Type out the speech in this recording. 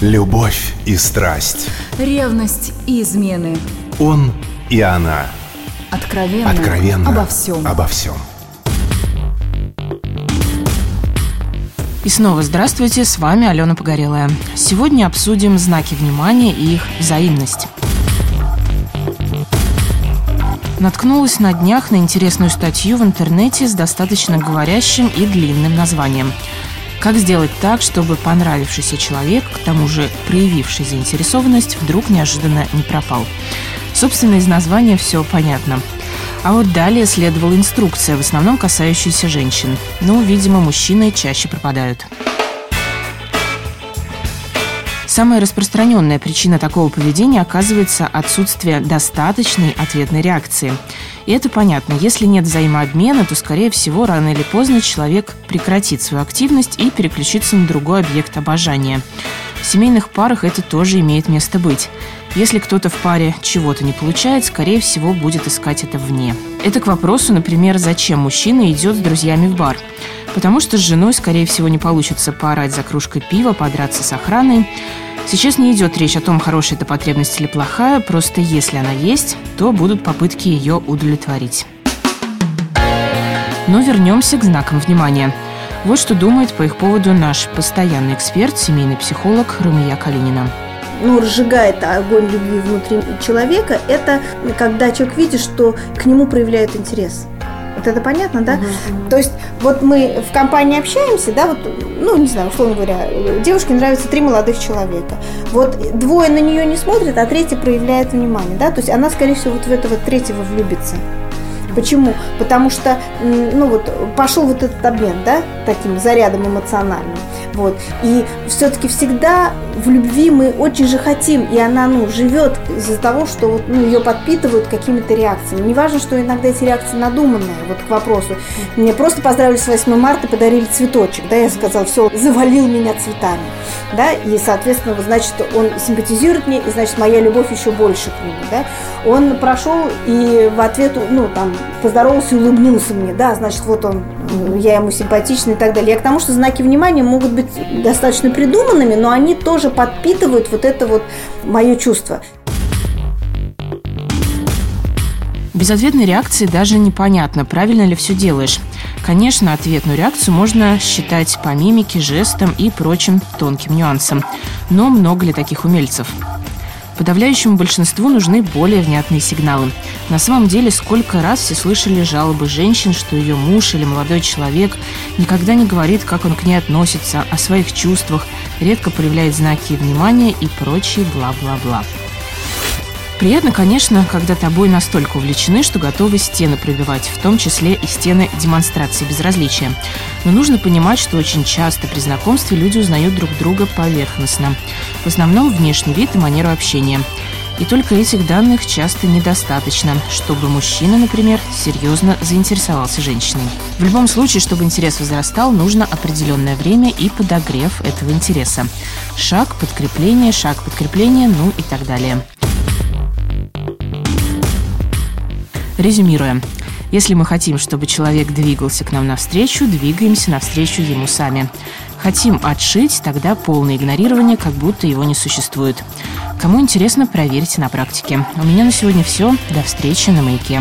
Любовь и страсть. Ревность и измены. Он и она. Откровенно. Откровенно. Обо всем. Обо всем. И снова здравствуйте, с вами Алена Погорелая. Сегодня обсудим знаки внимания и их взаимность. Наткнулась на днях на интересную статью в интернете с достаточно говорящим и длинным названием. Как сделать так, чтобы понравившийся человек, к тому же проявивший заинтересованность, вдруг неожиданно не пропал? Собственно, из названия все понятно. А вот далее следовала инструкция, в основном касающаяся женщин. Ну, видимо, мужчины чаще пропадают. Самая распространенная причина такого поведения оказывается отсутствие достаточной ответной реакции. И это понятно. Если нет взаимообмена, то, скорее всего, рано или поздно человек прекратит свою активность и переключится на другой объект обожания. В семейных парах это тоже имеет место быть. Если кто-то в паре чего-то не получает, скорее всего, будет искать это вне. Это к вопросу, например, зачем мужчина идет с друзьями в бар. Потому что с женой, скорее всего, не получится поорать за кружкой пива, подраться с охраной. Сейчас не идет речь о том, хорошая это потребность или плохая, просто если она есть, то будут попытки ее удовлетворить. Но вернемся к знакам внимания. Вот что думает по их поводу наш постоянный эксперт, семейный психолог Румия Калинина ну, разжигает огонь любви внутри человека, это когда человек видит, что к нему проявляют интерес. Вот это понятно, да? Угу. То есть вот мы в компании общаемся, да, вот, ну, не знаю, условно говоря, девушке нравятся три молодых человека. Вот двое на нее не смотрят, а третий проявляет внимание, да, то есть она, скорее всего, вот в этого третьего влюбится. Почему? Потому что, ну вот, пошел вот этот обмен, да, таким зарядом эмоциональным. Вот. И все-таки всегда в любви мы очень же хотим, и она, ну, живет из-за того, что вот, ну, ее подпитывают какими-то реакциями. Не важно, что иногда эти реакции надуманные, вот к вопросу. Мне просто поздравили с 8 марта, подарили цветочек, да, я сказала, все, завалил меня цветами, да, и, соответственно, вот, значит, он симпатизирует мне, и, значит, моя любовь еще больше к нему, да. Он прошел и в ответ, ну, там, поздоровался и улыбнулся мне, да, значит, вот он, я ему симпатична и так далее. Я к тому, что знаки внимания могут быть достаточно придуманными, но они тоже подпитывают вот это вот мое чувство. Без ответной реакции даже непонятно, правильно ли все делаешь. Конечно, ответную реакцию можно считать по мимике, жестам и прочим тонким нюансам. Но много ли таких умельцев? Подавляющему большинству нужны более внятные сигналы. На самом деле, сколько раз все слышали жалобы женщин, что ее муж или молодой человек никогда не говорит, как он к ней относится, о своих чувствах, редко проявляет знаки внимания и прочие бла-бла-бла. Приятно, конечно, когда тобой настолько увлечены, что готовы стены пробивать, в том числе и стены демонстрации безразличия. Но нужно понимать, что очень часто при знакомстве люди узнают друг друга поверхностно. В основном внешний вид и манеру общения. И только этих данных часто недостаточно, чтобы мужчина, например, серьезно заинтересовался женщиной. В любом случае, чтобы интерес возрастал, нужно определенное время и подогрев этого интереса. Шаг подкрепления, шаг подкрепления, ну и так далее. Резюмируя, если мы хотим, чтобы человек двигался к нам навстречу, двигаемся навстречу ему сами. Хотим отшить, тогда полное игнорирование, как будто его не существует. Кому интересно, проверьте на практике. У меня на сегодня все. До встречи на маяке.